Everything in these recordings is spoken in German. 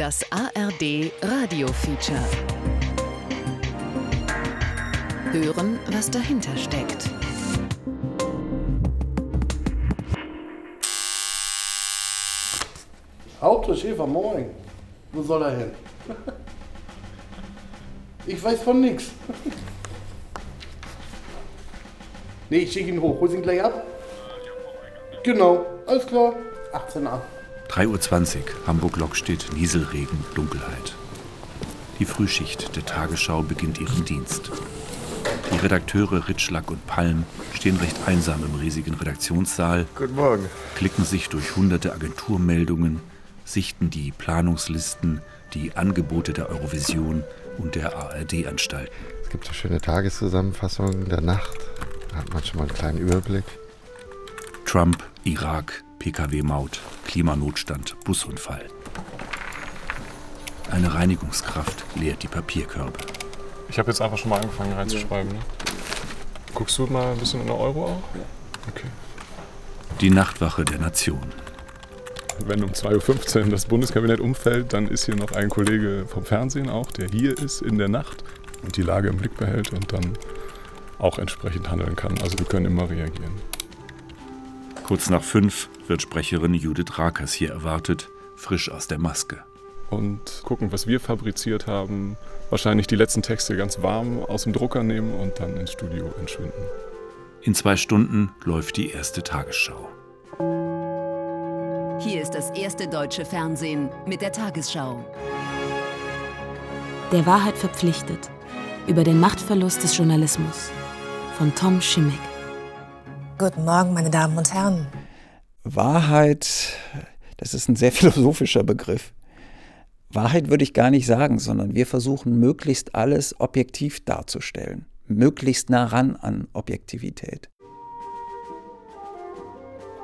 Das ARD Radio Feature. Hören, was dahinter steckt. Auto, Schäfer, moin. Wo soll er hin? Ich weiß von nichts. Nee, ich schicke ihn hoch. Hol ihn gleich ab? Genau, alles klar. 18a. 3.20 Uhr, Hamburg-Lockstedt, Nieselregen, Dunkelheit. Die Frühschicht der Tagesschau beginnt ihren Dienst. Die Redakteure Ritschlack und Palm stehen recht einsam im riesigen Redaktionssaal, Guten Morgen. klicken sich durch hunderte Agenturmeldungen, sichten die Planungslisten, die Angebote der Eurovision und der ARD-Anstalten. Es gibt eine schöne Tageszusammenfassung der Nacht. Da hat man schon mal einen kleinen Überblick. Trump, Irak, Pkw-Maut, Klimanotstand, Busunfall. Eine Reinigungskraft leert die Papierkörbe. Ich habe jetzt einfach schon mal angefangen reinzuschreiben. Ne? Guckst du mal ein bisschen in der Euro auch? Okay. Die Nachtwache der Nation. Wenn um 2.15 Uhr das Bundeskabinett umfällt, dann ist hier noch ein Kollege vom Fernsehen auch, der hier ist in der Nacht und die Lage im Blick behält und dann auch entsprechend handeln kann. Also wir können immer reagieren. Kurz nach fünf wird Sprecherin Judith Rakers hier erwartet, frisch aus der Maske. Und gucken, was wir fabriziert haben. Wahrscheinlich die letzten Texte ganz warm aus dem Drucker nehmen und dann ins Studio entschwinden. In zwei Stunden läuft die erste Tagesschau. Hier ist das erste deutsche Fernsehen mit der Tagesschau. Der Wahrheit verpflichtet. Über den Machtverlust des Journalismus. Von Tom Schimmick. Guten Morgen, meine Damen und Herren. Wahrheit, das ist ein sehr philosophischer Begriff. Wahrheit würde ich gar nicht sagen, sondern wir versuchen möglichst alles objektiv darzustellen. Möglichst nah ran an Objektivität.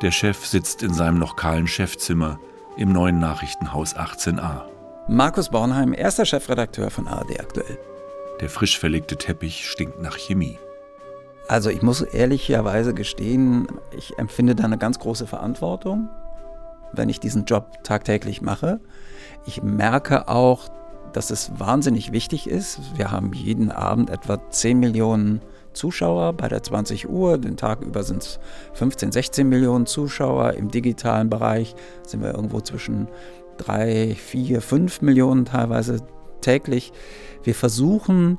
Der Chef sitzt in seinem noch kahlen Chefzimmer im neuen Nachrichtenhaus 18a. Markus Bornheim, erster Chefredakteur von ARD aktuell. Der frisch verlegte Teppich stinkt nach Chemie. Also ich muss ehrlicherweise gestehen, ich empfinde da eine ganz große Verantwortung, wenn ich diesen Job tagtäglich mache. Ich merke auch, dass es wahnsinnig wichtig ist. Wir haben jeden Abend etwa 10 Millionen Zuschauer bei der 20 Uhr. Den Tag über sind es 15, 16 Millionen Zuschauer. Im digitalen Bereich sind wir irgendwo zwischen 3, 4, 5 Millionen teilweise täglich. Wir versuchen,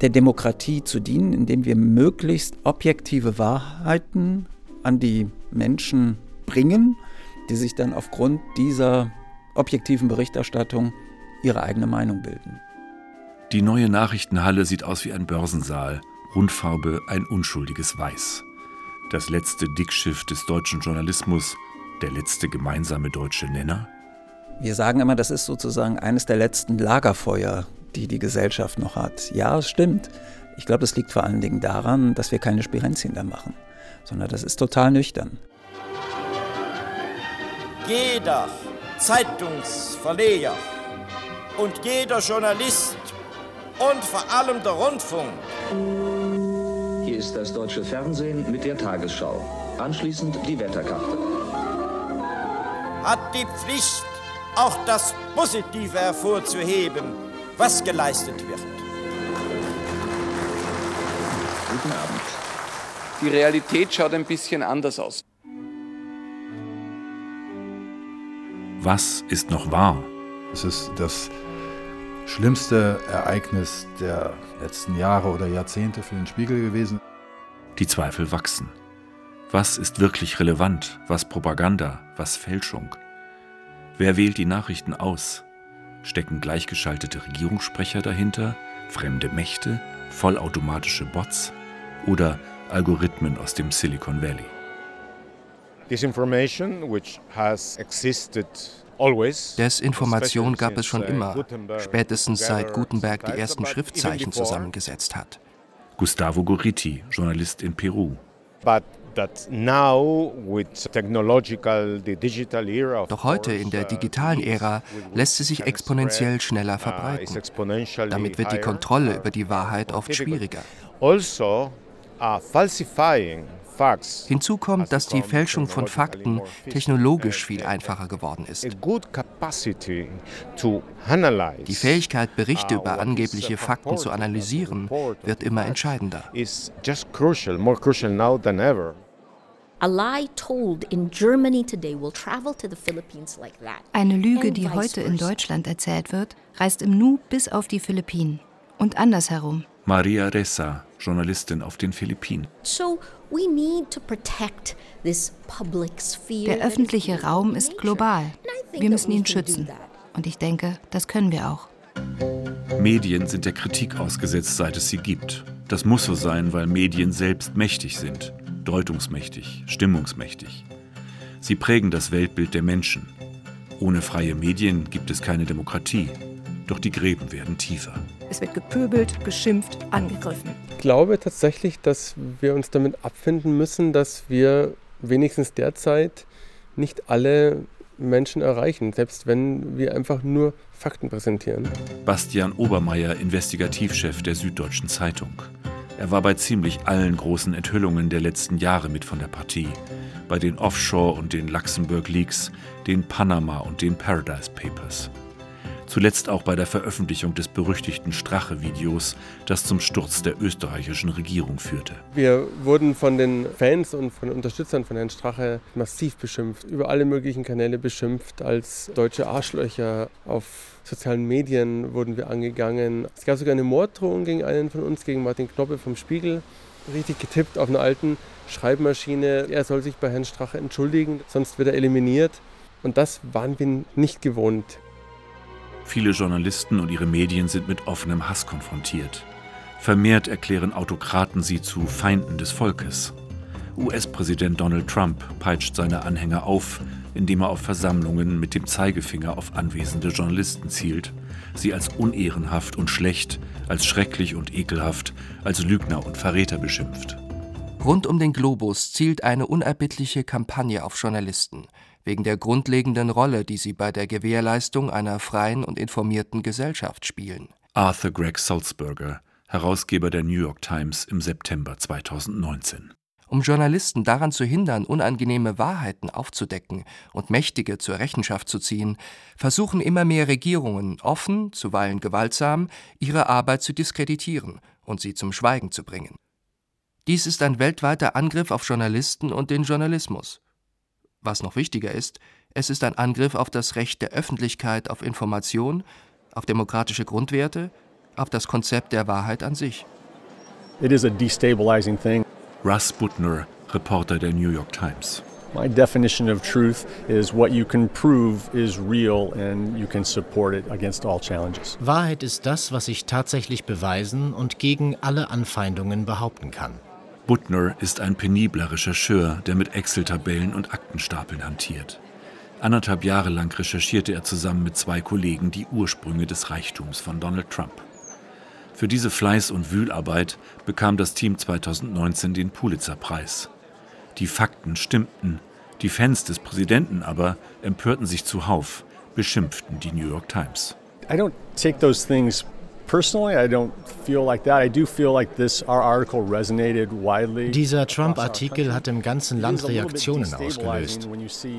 der Demokratie zu dienen, indem wir möglichst objektive Wahrheiten an die Menschen bringen, die sich dann aufgrund dieser objektiven Berichterstattung ihre eigene Meinung bilden. Die neue Nachrichtenhalle sieht aus wie ein Börsensaal, Rundfarbe ein unschuldiges Weiß. Das letzte Dickschiff des deutschen Journalismus, der letzte gemeinsame deutsche Nenner? Wir sagen immer, das ist sozusagen eines der letzten Lagerfeuer, die die Gesellschaft noch hat. Ja, es stimmt. Ich glaube, das liegt vor allen Dingen daran, dass wir keine Spirenzien da machen, sondern das ist total nüchtern. Jeder Zeitungsverleger und jeder Journalist und vor allem der Rundfunk Hier ist das deutsche Fernsehen mit der Tagesschau. Anschließend die Wetterkarte. hat die Pflicht, auch das Positive hervorzuheben, was geleistet wird. Guten Abend. Die Realität schaut ein bisschen anders aus. Was ist noch wahr? Es ist das schlimmste Ereignis der letzten Jahre oder Jahrzehnte für den Spiegel gewesen. Die Zweifel wachsen. Was ist wirklich relevant? Was Propaganda? Was Fälschung? Wer wählt die Nachrichten aus? Stecken gleichgeschaltete Regierungssprecher dahinter? Fremde Mächte? Vollautomatische Bots? Oder Algorithmen aus dem Silicon Valley? Disinformation, which has existed always. Desinformation gab es schon immer, uh, spätestens seit Gutenberg die ersten Schriftzeichen zusammengesetzt hat. Gustavo Gorriti, Journalist in Peru. But that now with technological, the digital era. of Doch heute in der uh, digitalen Ära lässt sie sich exponentiell schneller uh, verbreiten. Damit wird die. Kontrolle über die Wahrheit oft schwieriger. Also, uh, falsifying Hinzu kommt, dass die Fälschung von Fakten technologisch viel einfacher geworden ist. Die Fähigkeit, Berichte über angebliche Fakten zu analysieren, wird immer entscheidender. Eine Lüge, die heute in Deutschland erzählt wird, reist im Nu bis auf die Philippinen. Und andersherum. Maria Ressa, Journalistin auf den Philippinen. Der öffentliche Raum ist global. Wir müssen ihn schützen. Und ich denke, das können wir auch. Medien sind der Kritik ausgesetzt, seit es sie gibt. Das muss so sein, weil Medien selbst mächtig sind, deutungsmächtig, stimmungsmächtig. Sie prägen das Weltbild der Menschen. Ohne freie Medien gibt es keine Demokratie. Doch die Gräben werden tiefer. Es wird gepöbelt, geschimpft, angegriffen. Ich glaube tatsächlich, dass wir uns damit abfinden müssen, dass wir wenigstens derzeit nicht alle Menschen erreichen, selbst wenn wir einfach nur Fakten präsentieren. Bastian Obermeier, Investigativchef der Süddeutschen Zeitung. Er war bei ziemlich allen großen Enthüllungen der letzten Jahre mit von der Partie. Bei den Offshore- und den Luxemburg-Leaks, den Panama- und den Paradise Papers. Zuletzt auch bei der Veröffentlichung des berüchtigten Strache-Videos, das zum Sturz der österreichischen Regierung führte. Wir wurden von den Fans und von den Unterstützern von Herrn Strache massiv beschimpft, über alle möglichen Kanäle beschimpft, als deutsche Arschlöcher. Auf sozialen Medien wurden wir angegangen. Es gab sogar eine Morddrohung gegen einen von uns, gegen Martin Knoppe vom Spiegel. Richtig getippt auf einer alten Schreibmaschine. Er soll sich bei Herrn Strache entschuldigen, sonst wird er eliminiert. Und das waren wir nicht gewohnt. Viele Journalisten und ihre Medien sind mit offenem Hass konfrontiert. Vermehrt erklären Autokraten sie zu Feinden des Volkes. US-Präsident Donald Trump peitscht seine Anhänger auf, indem er auf Versammlungen mit dem Zeigefinger auf anwesende Journalisten zielt, sie als unehrenhaft und schlecht, als schrecklich und ekelhaft, als Lügner und Verräter beschimpft. Rund um den Globus zielt eine unerbittliche Kampagne auf Journalisten, wegen der grundlegenden Rolle, die sie bei der Gewährleistung einer freien und informierten Gesellschaft spielen. Arthur Gregg Sulzberger, Herausgeber der New York Times im September 2019. Um Journalisten daran zu hindern, unangenehme Wahrheiten aufzudecken und Mächtige zur Rechenschaft zu ziehen, versuchen immer mehr Regierungen offen, zuweilen gewaltsam, ihre Arbeit zu diskreditieren und sie zum Schweigen zu bringen. Dies ist ein weltweiter Angriff auf Journalisten und den Journalismus. Was noch wichtiger ist, es ist ein Angriff auf das Recht der Öffentlichkeit auf Information, auf demokratische Grundwerte, auf das Konzept der Wahrheit an sich. It is a destabilizing thing. Russ Butner, Reporter der New York Times. My definition of truth is what you can prove is real and you can support it against all challenges. Wahrheit ist das, was ich tatsächlich beweisen und gegen alle Anfeindungen behaupten kann. Butner ist ein penibler Rechercheur, der mit Excel-Tabellen und Aktenstapeln hantiert. Anderthalb Jahre lang recherchierte er zusammen mit zwei Kollegen die Ursprünge des Reichtums von Donald Trump. Für diese Fleiß- und Wühlarbeit bekam das Team 2019 den Pulitzer-Preis. Die Fakten stimmten, die Fans des Präsidenten aber empörten sich zuhauf, beschimpften die New York Times. I don't take those things personally. I don't feel like that. I do feel like this our article resonated widely. Dieser Trump-Artikel hat im ganzen Land Reaktionen ausgelöst.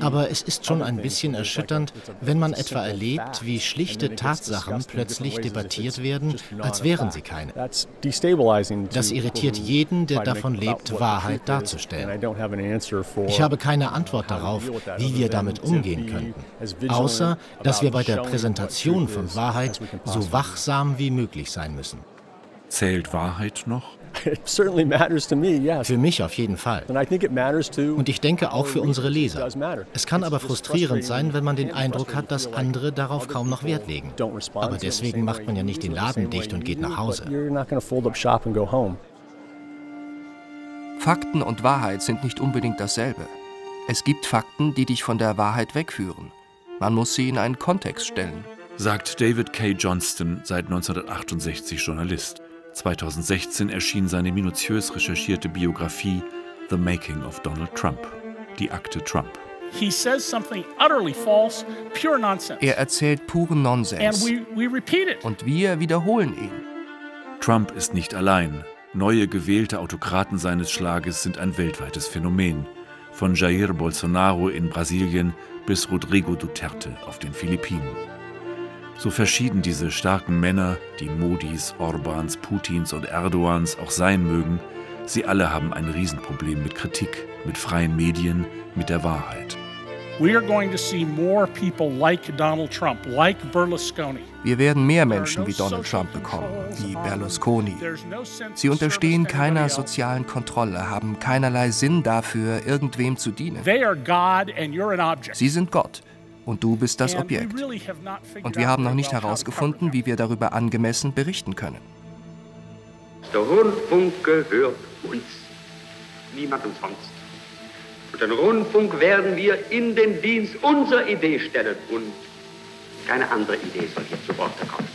Aber es ist schon ein bisschen erschütternd, wenn man etwa erlebt, wie schlichte Tatsachen plötzlich debattiert werden, als wären sie keine. Das irritiert jeden, der davon lebt, Wahrheit darzustellen. Ich habe keine Antwort darauf, wie wir damit umgehen könnten, außer dass wir bei der Präsentation von Wahrheit so wachsam wie möglich möglich sein müssen. Zählt Wahrheit noch? Für mich auf jeden Fall. Und ich denke auch für unsere Leser. Es kann aber frustrierend sein, wenn man den Eindruck hat, dass andere darauf kaum noch Wert legen. Aber deswegen macht man ja nicht den Laden dicht und geht nach Hause. Fakten und Wahrheit sind nicht unbedingt dasselbe. Es gibt Fakten, die dich von der Wahrheit wegführen. Man muss sie in einen Kontext stellen sagt David K. Johnston, seit 1968 Journalist. 2016 erschien seine minutiös recherchierte Biografie The Making of Donald Trump, die Akte Trump. Er erzählt puren Nonsens. Und wir wiederholen ihn. Trump ist nicht allein. Neue gewählte Autokraten seines Schlages sind ein weltweites Phänomen, von Jair Bolsonaro in Brasilien bis Rodrigo Duterte auf den Philippinen. So verschieden diese starken Männer, die Modis, Orbans, Putins und Erdogans auch sein mögen, sie alle haben ein Riesenproblem mit Kritik, mit freien Medien, mit der Wahrheit. We are going to see more people like Donald Trump, like Berlusconi. Wir werden mehr Menschen wie Donald Trump bekommen, wie Berlusconi. Sie unterstehen keiner sozialen Kontrolle, haben keinerlei Sinn dafür, irgendwem zu dienen. Sie sind Gott und du bist das Objekt. Und wir haben noch nicht herausgefunden, wie wir darüber angemessen berichten können. Der Rundfunk gehört uns, niemandem sonst. Und den Rundfunk werden wir in den Dienst unserer Idee stellen und keine andere Idee soll hier zu Wort kommen.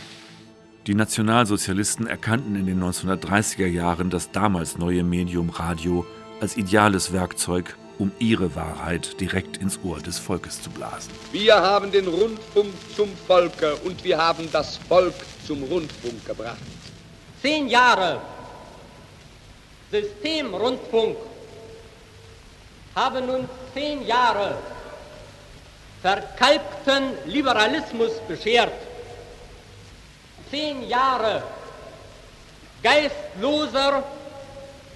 Die Nationalsozialisten erkannten in den 1930er Jahren das damals neue Medium Radio als ideales Werkzeug, um ihre Wahrheit direkt ins Ohr des Volkes zu blasen. Wir haben den Rundfunk zum Volke und wir haben das Volk zum Rundfunk gebracht. Zehn Jahre Systemrundfunk haben uns zehn Jahre verkalkten Liberalismus beschert. Zehn Jahre geistloser,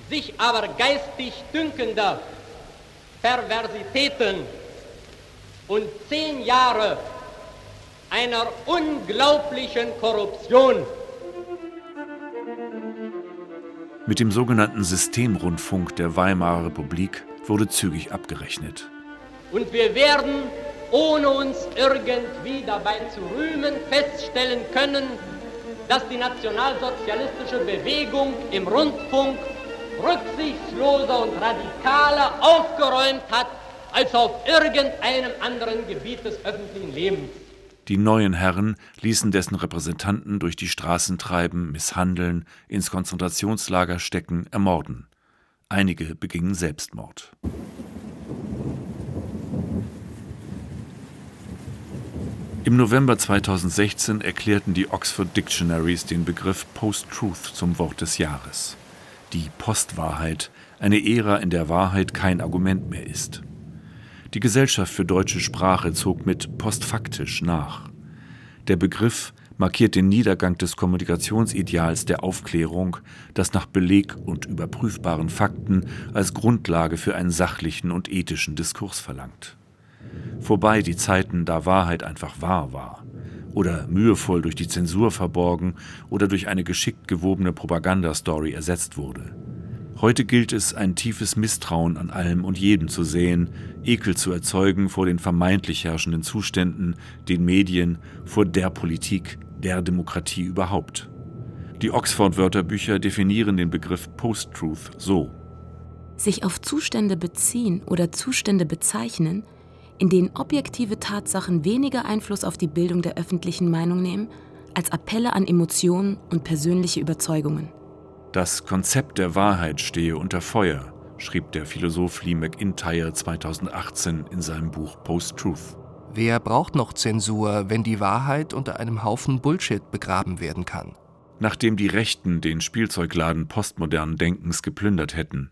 sich aber geistig dünkender Perversitäten und zehn Jahre einer unglaublichen Korruption. Mit dem sogenannten Systemrundfunk der Weimarer Republik wurde zügig abgerechnet. Und wir werden, ohne uns irgendwie dabei zu rühmen, feststellen können, dass die nationalsozialistische Bewegung im Rundfunk rücksichtsloser und radikaler aufgeräumt hat als auf irgendeinem anderen Gebiet des öffentlichen Lebens. Die neuen Herren ließen dessen Repräsentanten durch die Straßen treiben, misshandeln, ins Konzentrationslager stecken, ermorden. Einige begingen Selbstmord. Im November 2016 erklärten die Oxford Dictionaries den Begriff Post-Truth zum Wort des Jahres. Die Postwahrheit, eine Ära, in der Wahrheit kein Argument mehr ist. Die Gesellschaft für deutsche Sprache zog mit postfaktisch nach. Der Begriff markiert den Niedergang des Kommunikationsideals der Aufklärung, das nach Beleg und überprüfbaren Fakten als Grundlage für einen sachlichen und ethischen Diskurs verlangt. Vorbei die Zeiten, da Wahrheit einfach wahr war oder mühevoll durch die Zensur verborgen oder durch eine geschickt gewobene Propagandastory ersetzt wurde. Heute gilt es, ein tiefes Misstrauen an allem und jedem zu sehen, Ekel zu erzeugen vor den vermeintlich herrschenden Zuständen, den Medien, vor der Politik, der Demokratie überhaupt. Die Oxford-Wörterbücher definieren den Begriff Post-Truth so. Sich auf Zustände beziehen oder Zustände bezeichnen, in denen objektive Tatsachen weniger Einfluss auf die Bildung der öffentlichen Meinung nehmen, als Appelle an Emotionen und persönliche Überzeugungen. Das Konzept der Wahrheit stehe unter Feuer, schrieb der Philosoph Lee McIntyre 2018 in seinem Buch Post-Truth. Wer braucht noch Zensur, wenn die Wahrheit unter einem Haufen Bullshit begraben werden kann? Nachdem die Rechten den Spielzeugladen postmodernen Denkens geplündert hätten,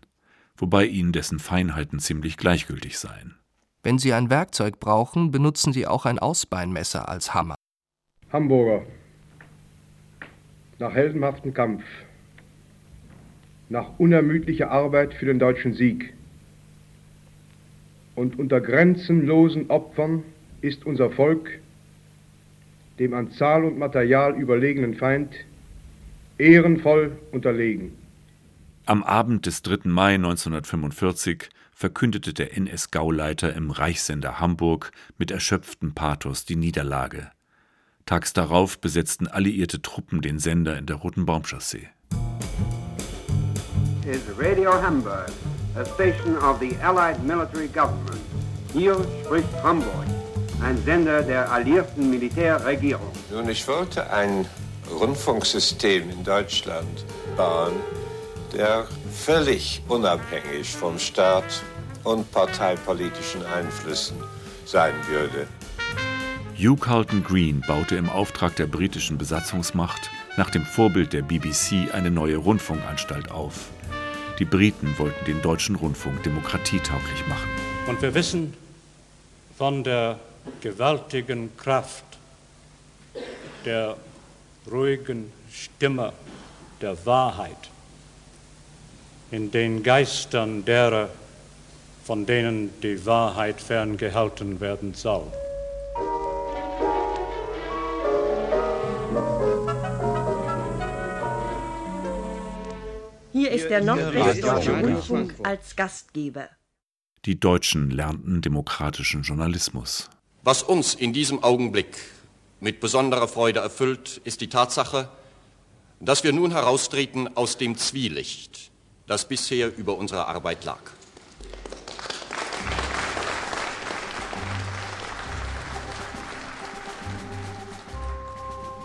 wobei ihnen dessen Feinheiten ziemlich gleichgültig seien. Wenn Sie ein Werkzeug brauchen, benutzen Sie auch ein Ausbeinmesser als Hammer. Hamburger. Nach heldenhaftem Kampf. Nach unermüdlicher Arbeit für den deutschen Sieg. Und unter grenzenlosen Opfern ist unser Volk dem an Zahl und Material überlegenen Feind ehrenvoll unterlegen. Am Abend des 3. Mai 1945 verkündete der NS-Gauleiter im Reichssender Hamburg mit erschöpftem Pathos die Niederlage. Tags darauf besetzten alliierte Truppen den Sender in der Roten Baumchaussee. Is Radio Hamburg, a station of the Allied Military Government. Hier spricht Hamburg, ein Sender der alliierten Militärregierung. Nun, ich wollte ein Rundfunksystem in Deutschland bauen, der völlig unabhängig vom Staat und parteipolitischen Einflüssen sein würde. Hugh Carlton Green baute im Auftrag der britischen Besatzungsmacht nach dem Vorbild der BBC eine neue Rundfunkanstalt auf. Die Briten wollten den deutschen Rundfunk demokratietauglich machen. Und wir wissen von der gewaltigen Kraft der ruhigen Stimme der Wahrheit in den Geistern derer, von denen die Wahrheit ferngehalten werden soll. Hier ist der Nordwestdeutsche Rundfunk als Gastgeber. Die Deutschen lernten demokratischen Journalismus. Was uns in diesem Augenblick mit besonderer Freude erfüllt, ist die Tatsache, dass wir nun heraustreten aus dem Zwielicht, das bisher über unserer Arbeit lag.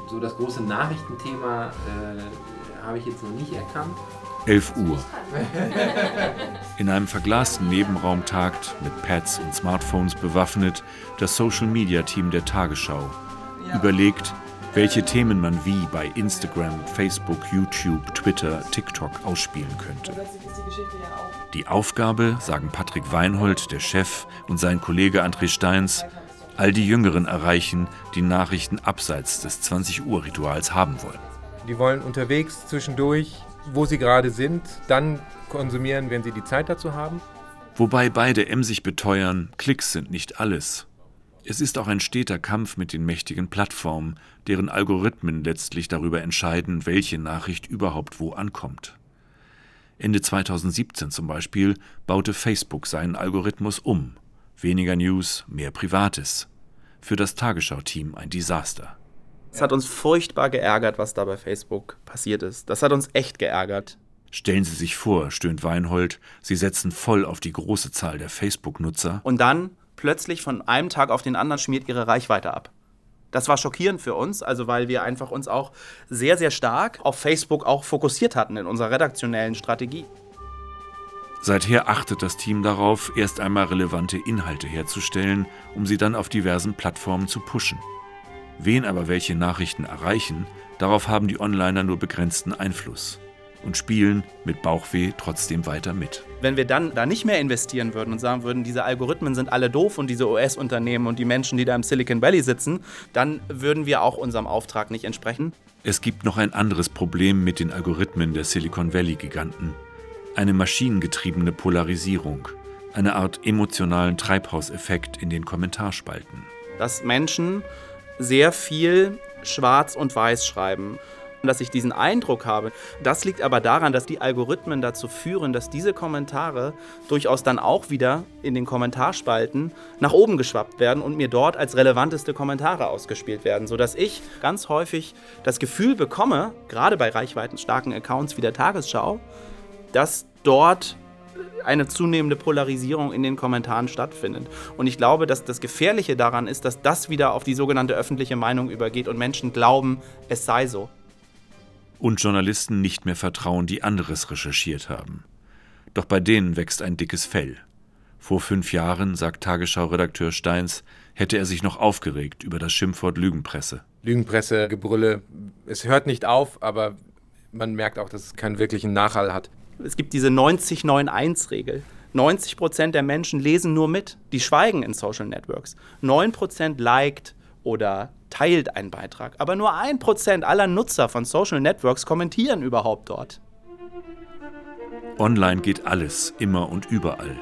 So das große Nachrichtenthema äh, habe ich jetzt noch nicht erkannt. 11 Uhr. In einem verglasten Nebenraum tagt, mit Pads und Smartphones bewaffnet, das Social-Media-Team der Tagesschau. Überlegt, welche Themen man wie bei Instagram, Facebook, YouTube, Twitter, TikTok ausspielen könnte. Die Aufgabe, sagen Patrick Weinhold, der Chef, und sein Kollege André Steins, all die Jüngeren erreichen, die Nachrichten abseits des 20-Uhr-Rituals haben wollen. Die wollen unterwegs zwischendurch wo sie gerade sind, dann konsumieren, wenn sie die Zeit dazu haben. Wobei beide emsig beteuern, Klicks sind nicht alles. Es ist auch ein steter Kampf mit den mächtigen Plattformen, deren Algorithmen letztlich darüber entscheiden, welche Nachricht überhaupt wo ankommt. Ende 2017 zum Beispiel baute Facebook seinen Algorithmus um. Weniger News, mehr Privates. Für das Tagesschau-Team ein Desaster. Es hat uns furchtbar geärgert, was da bei Facebook passiert ist. Das hat uns echt geärgert. Stellen Sie sich vor, stöhnt Weinhold, Sie setzen voll auf die große Zahl der Facebook-Nutzer. Und dann plötzlich von einem Tag auf den anderen schmiert Ihre Reichweite ab. Das war schockierend für uns, also weil wir einfach uns auch sehr, sehr stark auf Facebook auch fokussiert hatten in unserer redaktionellen Strategie. Seither achtet das Team darauf, erst einmal relevante Inhalte herzustellen, um sie dann auf diversen Plattformen zu pushen. Wen aber welche Nachrichten erreichen, darauf haben die Onliner nur begrenzten Einfluss und spielen mit Bauchweh trotzdem weiter mit. Wenn wir dann da nicht mehr investieren würden und sagen würden, diese Algorithmen sind alle doof und diese US-Unternehmen und die Menschen, die da im Silicon Valley sitzen, dann würden wir auch unserem Auftrag nicht entsprechen. Es gibt noch ein anderes Problem mit den Algorithmen der Silicon Valley-Giganten. Eine maschinengetriebene Polarisierung, eine Art emotionalen Treibhauseffekt in den Kommentarspalten. Dass Menschen sehr viel schwarz und weiß schreiben. Dass ich diesen Eindruck habe, das liegt aber daran, dass die Algorithmen dazu führen, dass diese Kommentare durchaus dann auch wieder in den Kommentarspalten nach oben geschwappt werden und mir dort als relevanteste Kommentare ausgespielt werden, sodass ich ganz häufig das Gefühl bekomme, gerade bei reichweitenstarken Accounts wie der Tagesschau, dass dort eine zunehmende Polarisierung in den Kommentaren stattfindet. Und ich glaube, dass das Gefährliche daran ist, dass das wieder auf die sogenannte öffentliche Meinung übergeht und Menschen glauben, es sei so. Und Journalisten nicht mehr vertrauen, die anderes recherchiert haben. Doch bei denen wächst ein dickes Fell. Vor fünf Jahren, sagt Tagesschau-Redakteur Steins, hätte er sich noch aufgeregt über das Schimpfwort Lügenpresse. Lügenpresse, Gebrülle, es hört nicht auf, aber man merkt auch, dass es keinen wirklichen Nachhall hat. Es gibt diese 90-9-1-Regel. 90 Prozent der Menschen lesen nur mit, die schweigen in Social Networks. 9 Prozent liked oder teilt einen Beitrag. Aber nur 1 Prozent aller Nutzer von Social Networks kommentieren überhaupt dort. Online geht alles, immer und überall.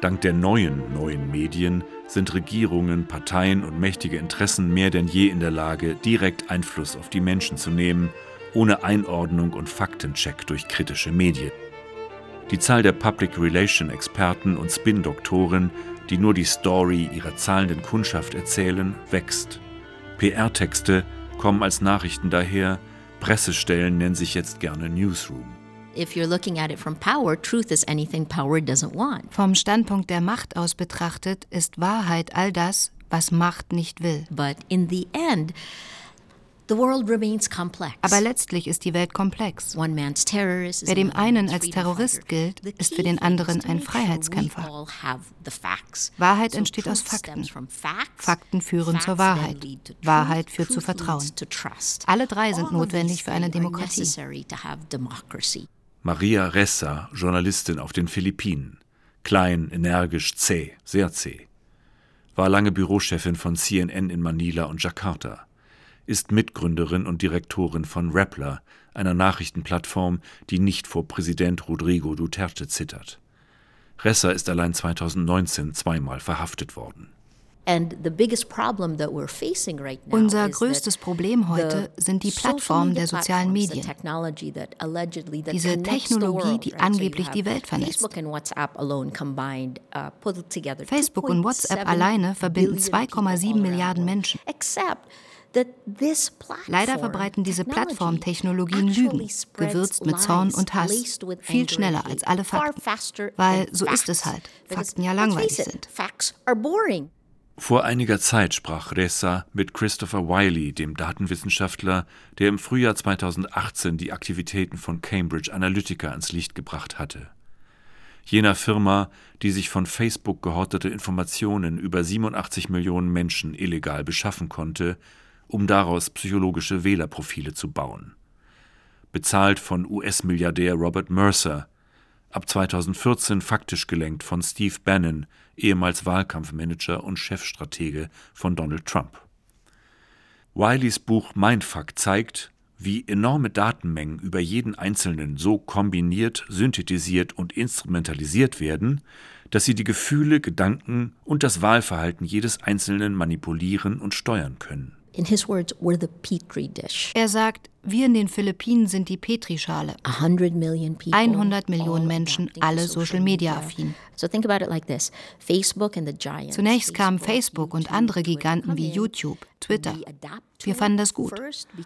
Dank der neuen, neuen Medien sind Regierungen, Parteien und mächtige Interessen mehr denn je in der Lage, direkt Einfluss auf die Menschen zu nehmen ohne Einordnung und Faktencheck durch kritische Medien. Die Zahl der Public Relation Experten und Spin-Doktoren, die nur die Story ihrer zahlenden Kundschaft erzählen, wächst. PR-Texte kommen als Nachrichten daher, Pressestellen nennen sich jetzt gerne Newsroom. Vom Standpunkt der Macht aus betrachtet ist Wahrheit all das, was Macht nicht will. But in the end Aber letztlich ist die Welt komplex. Wer dem einen als Terrorist gilt, ist für den anderen ein Freiheitskämpfer. Wahrheit entsteht aus Fakten. Fakten führen zur Wahrheit. Wahrheit führt zu Vertrauen. Alle drei sind notwendig für eine Demokratie. Maria Ressa, Journalistin auf den Philippinen. Klein, energisch, zäh, sehr zäh. War lange Bürochefin von CNN in Manila und Jakarta. Ist Mitgründerin und Direktorin von Rappler, einer Nachrichtenplattform, die nicht vor Präsident Rodrigo Duterte zittert. Ressa ist allein 2019 zweimal verhaftet worden. Unser größtes Problem heute sind die Plattformen der sozialen Medien. Diese Technologie, die angeblich die Welt vernetzt. Facebook und WhatsApp alleine verbinden 2,7 Milliarden Menschen. Leider verbreiten diese Plattformtechnologien Lügen, gewürzt mit Zorn und Hass, viel schneller als alle Fakten. Weil so ist es halt, Fakten ja langweilig sind. Vor einiger Zeit sprach Ressa mit Christopher Wiley, dem Datenwissenschaftler, der im Frühjahr 2018 die Aktivitäten von Cambridge Analytica ans Licht gebracht hatte. Jener Firma, die sich von Facebook gehortete Informationen über 87 Millionen Menschen illegal beschaffen konnte, um daraus psychologische Wählerprofile zu bauen. Bezahlt von US-Milliardär Robert Mercer, ab 2014 faktisch gelenkt von Steve Bannon, ehemals Wahlkampfmanager und Chefstratege von Donald Trump. Wileys Buch Mindfuck zeigt, wie enorme Datenmengen über jeden Einzelnen so kombiniert, synthetisiert und instrumentalisiert werden, dass sie die Gefühle, Gedanken und das Wahlverhalten jedes Einzelnen manipulieren und steuern können. in his words, were the petri dish. Er wir in den Philippinen sind die Petrischale. 100 Millionen Menschen, alle Social-Media-affin. Zunächst kamen Facebook und andere Giganten wie YouTube, Twitter. Wir fanden das gut,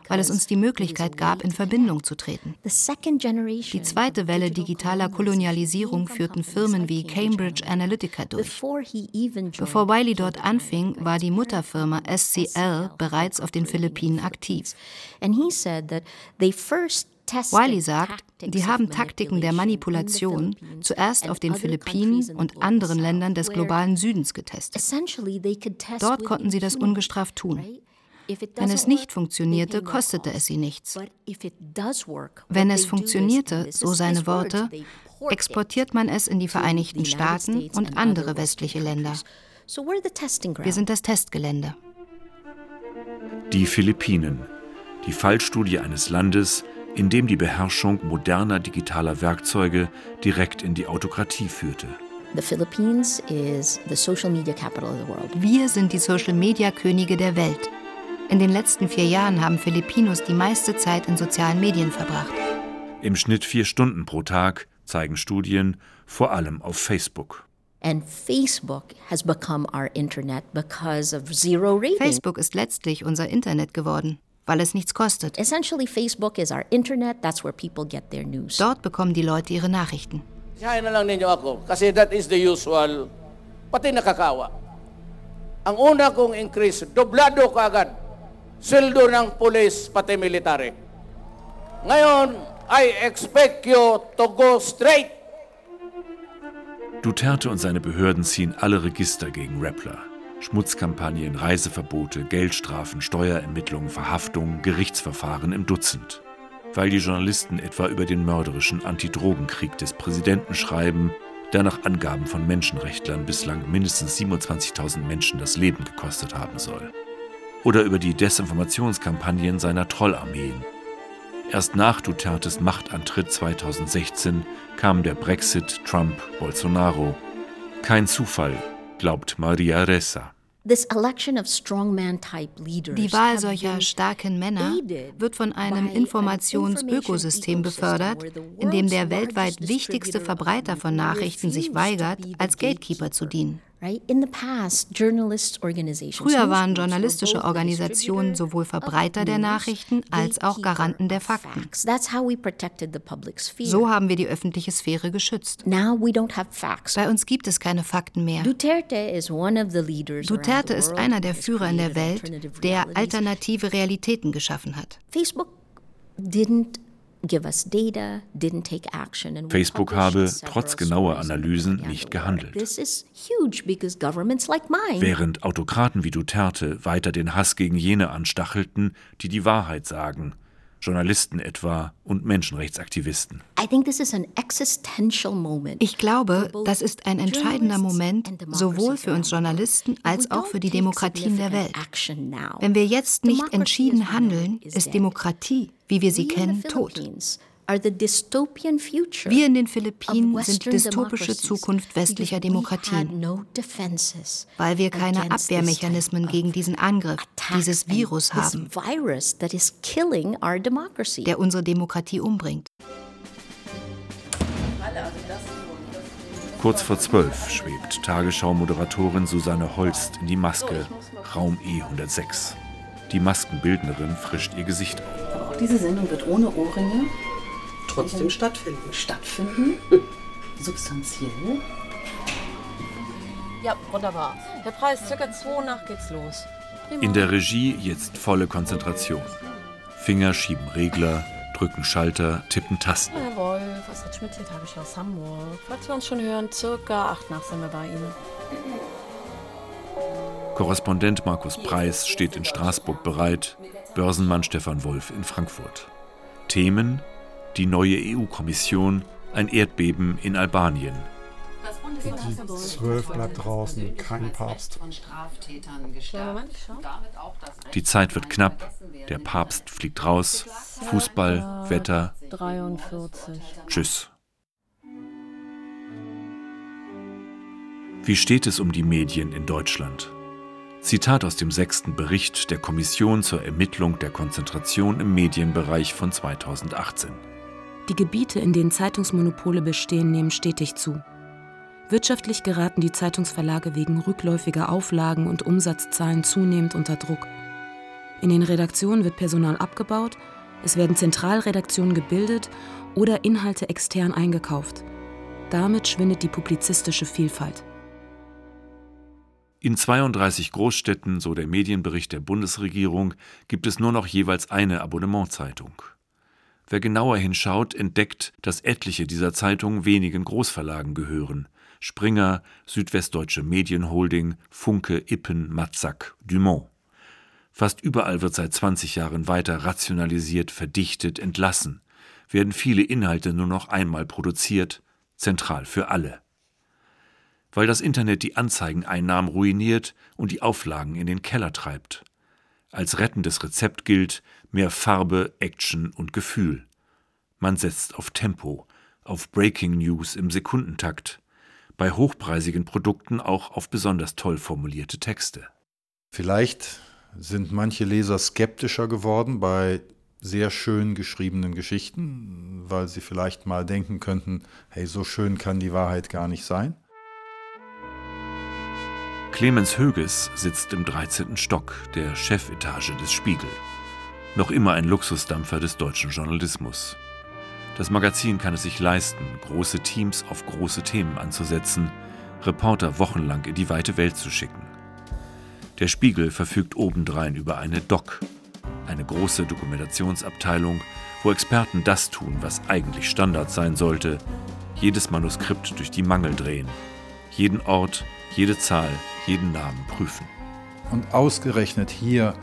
weil es uns die Möglichkeit gab, in Verbindung zu treten. Die zweite Welle digitaler Kolonialisierung führten Firmen wie Cambridge Analytica durch. Bevor Wiley dort anfing, war die Mutterfirma SCL bereits auf den Philippinen aktiv. Wiley sagt, die haben Taktiken der Manipulation zuerst auf den Philippinen und anderen Ländern des globalen Südens getestet. Dort konnten sie das ungestraft tun. Wenn es nicht funktionierte, kostete es sie nichts. Wenn es funktionierte, so seine Worte, exportiert man es in die Vereinigten Staaten und andere westliche Länder. Wir sind das Testgelände. Die Philippinen. Die Fallstudie eines Landes, in dem die Beherrschung moderner digitaler Werkzeuge direkt in die Autokratie führte. Wir sind die Social-Media-Könige der Welt. In den letzten vier Jahren haben Filipinos die meiste Zeit in sozialen Medien verbracht. Im Schnitt vier Stunden pro Tag, zeigen Studien, vor allem auf Facebook. Facebook ist letztlich unser Internet geworden, weil es nichts kostet. Dort bekommen die Leute ihre Nachrichten. Isahin na lang ninyo ako kasi that is the usual, pati nakakawa. Ang una kong increase, doblado kaagad sweldo ng pulis pati military. Ngayon, I expect you to go straight. Duterte und seine Behörden ziehen alle Register gegen Rappler. Schmutzkampagnen, Reiseverbote, Geldstrafen, Steuerermittlungen, Verhaftungen, Gerichtsverfahren im Dutzend. Weil die Journalisten etwa über den mörderischen Antidrogenkrieg des Präsidenten schreiben, der nach Angaben von Menschenrechtlern bislang mindestens 27.000 Menschen das Leben gekostet haben soll oder über die Desinformationskampagnen seiner Trollarmeen. Erst nach Dutertes Machtantritt 2016 kam der Brexit Trump Bolsonaro. Kein Zufall, glaubt Maria Ressa. Die Wahl solcher starken Männer wird von einem Informationsökosystem befördert, in dem der weltweit wichtigste Verbreiter von Nachrichten sich weigert, als Gatekeeper zu dienen. Früher waren journalistische Organisationen sowohl Verbreiter der Nachrichten als auch Garanten der Fakten. So haben wir die öffentliche Sphäre geschützt. Bei uns gibt es keine Fakten mehr. Duterte ist einer der Führer in der Welt, der alternative Realitäten geschaffen hat. Facebook didn't Facebook habe trotz genauer Analysen nicht gehandelt. Während Autokraten wie Duterte weiter den Hass gegen jene anstachelten, die die Wahrheit sagen, Journalisten etwa und Menschenrechtsaktivisten. Ich glaube, das ist ein entscheidender Moment sowohl für uns Journalisten als auch für die Demokratien der Welt. Wenn wir jetzt nicht entschieden handeln, ist Demokratie, wie wir sie kennen, tot. Wir in den Philippinen sind die dystopische Zukunft westlicher Demokratien, weil wir keine Abwehrmechanismen gegen diesen Angriff, dieses Virus haben, der unsere Demokratie umbringt. Kurz vor zwölf schwebt Tagesschau-Moderatorin Susanne Holst in die Maske, Raum E106. Die Maskenbildnerin frischt ihr Gesicht auf. Aber auch diese Sendung wird ohne Ohrringe trotzdem stattfinden. Stattfinden? Substanziell? Ja, wunderbar. Der Preis circa 2 nach geht's los. Prima. In der Regie jetzt volle Konzentration. Finger schieben Regler, drücken Schalter, tippen Tasten. Herr Wolf, Astrid Schmidt hier, Tagesschau aus Hamburg. Falls wir uns schon hören, circa 8 nach sind wir bei Ihnen. Korrespondent Markus Preis steht in Straßburg bereit, Börsenmann Stefan Wolf in Frankfurt. Themen die neue EU-Kommission, ein Erdbeben in Albanien. Die Zwölf bleibt draußen, kein Papst. Die Zeit wird knapp, der Papst fliegt raus, Fußball, Wetter. 43. Tschüss. Wie steht es um die Medien in Deutschland? Zitat aus dem sechsten Bericht der Kommission zur Ermittlung der Konzentration im Medienbereich von 2018. Die Gebiete, in denen Zeitungsmonopole bestehen, nehmen stetig zu. Wirtschaftlich geraten die Zeitungsverlage wegen rückläufiger Auflagen und Umsatzzahlen zunehmend unter Druck. In den Redaktionen wird Personal abgebaut, es werden Zentralredaktionen gebildet oder Inhalte extern eingekauft. Damit schwindet die publizistische Vielfalt. In 32 Großstädten, so der Medienbericht der Bundesregierung, gibt es nur noch jeweils eine Abonnementzeitung. Wer genauer hinschaut, entdeckt, dass etliche dieser Zeitungen wenigen Großverlagen gehören. Springer, Südwestdeutsche Medienholding, Funke, Ippen, Matzak, Dumont. Fast überall wird seit 20 Jahren weiter rationalisiert, verdichtet, entlassen. Werden viele Inhalte nur noch einmal produziert, zentral für alle. Weil das Internet die Anzeigeneinnahmen ruiniert und die Auflagen in den Keller treibt. Als rettendes Rezept gilt mehr Farbe, Action und Gefühl. Man setzt auf Tempo, auf Breaking News im Sekundentakt, bei hochpreisigen Produkten auch auf besonders toll formulierte Texte. Vielleicht sind manche Leser skeptischer geworden bei sehr schön geschriebenen Geschichten, weil sie vielleicht mal denken könnten, hey, so schön kann die Wahrheit gar nicht sein. Clemens Höges sitzt im 13. Stock der Chefetage des Spiegel. Noch immer ein Luxusdampfer des deutschen Journalismus. Das Magazin kann es sich leisten, große Teams auf große Themen anzusetzen, Reporter wochenlang in die weite Welt zu schicken. Der Spiegel verfügt obendrein über eine Doc, eine große Dokumentationsabteilung, wo Experten das tun, was eigentlich Standard sein sollte, jedes Manuskript durch die Mangel drehen, jeden Ort, jede Zahl, jeden Namen prüfen. Und ausgerechnet hier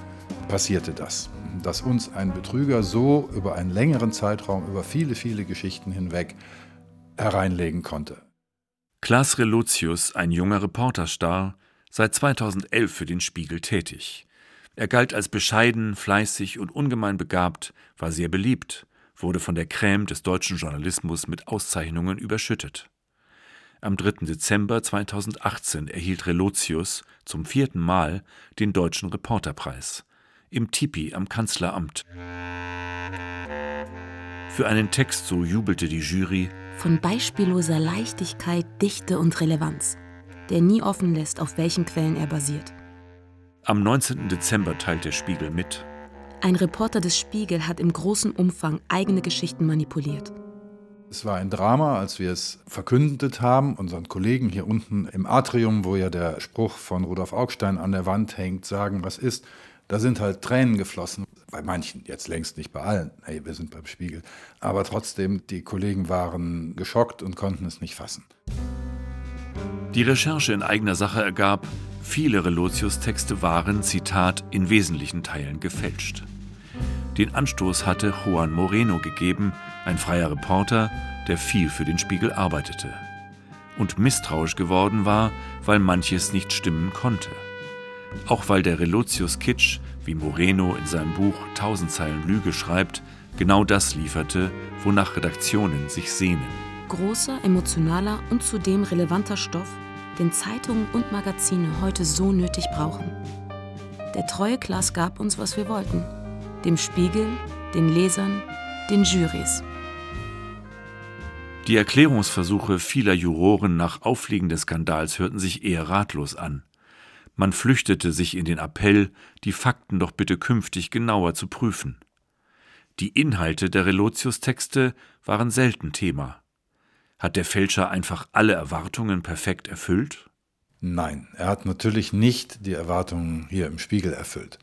passierte das, dass uns ein Betrüger so über einen längeren Zeitraum, über viele, viele Geschichten hinweg hereinlegen konnte. Klaas Relotius, ein junger Reporterstar, seit 2011 für den Spiegel tätig. Er galt als bescheiden, fleißig und ungemein begabt, war sehr beliebt, wurde von der Crème des deutschen Journalismus mit Auszeichnungen überschüttet. Am 3. Dezember 2018 erhielt Relotius zum vierten Mal den Deutschen Reporterpreis im Tipi am Kanzleramt. Für einen Text so jubelte die Jury von beispielloser Leichtigkeit, Dichte und Relevanz. der nie offen lässt, auf welchen Quellen er basiert. Am 19. Dezember teilt der Spiegel mit. Ein Reporter des Spiegel hat im großen Umfang eigene Geschichten manipuliert. Es war ein Drama, als wir es verkündet haben, unseren Kollegen hier unten im Atrium, wo ja der Spruch von Rudolf Augstein an der Wand hängt, sagen, was ist. Da sind halt Tränen geflossen. Bei manchen, jetzt längst nicht bei allen. Hey, wir sind beim Spiegel. Aber trotzdem, die Kollegen waren geschockt und konnten es nicht fassen. Die Recherche in eigener Sache ergab, viele Relotius-Texte waren, Zitat, in wesentlichen Teilen gefälscht. Den Anstoß hatte Juan Moreno gegeben, ein freier Reporter, der viel für den Spiegel arbeitete. Und misstrauisch geworden war, weil manches nicht stimmen konnte. Auch weil der Relotius-Kitsch, wie Moreno in seinem Buch Tausend Zeilen Lüge schreibt, genau das lieferte, wonach Redaktionen sich sehnen. Großer, emotionaler und zudem relevanter Stoff, den Zeitungen und Magazine heute so nötig brauchen. Der treue Klaas gab uns, was wir wollten. Dem Spiegel, den Lesern, den Jurys. Die Erklärungsversuche vieler Juroren nach Aufliegen des Skandals hörten sich eher ratlos an. Man flüchtete sich in den Appell, die Fakten doch bitte künftig genauer zu prüfen. Die Inhalte der Relotius-Texte waren selten Thema. Hat der Fälscher einfach alle Erwartungen perfekt erfüllt? Nein, er hat natürlich nicht die Erwartungen hier im Spiegel erfüllt.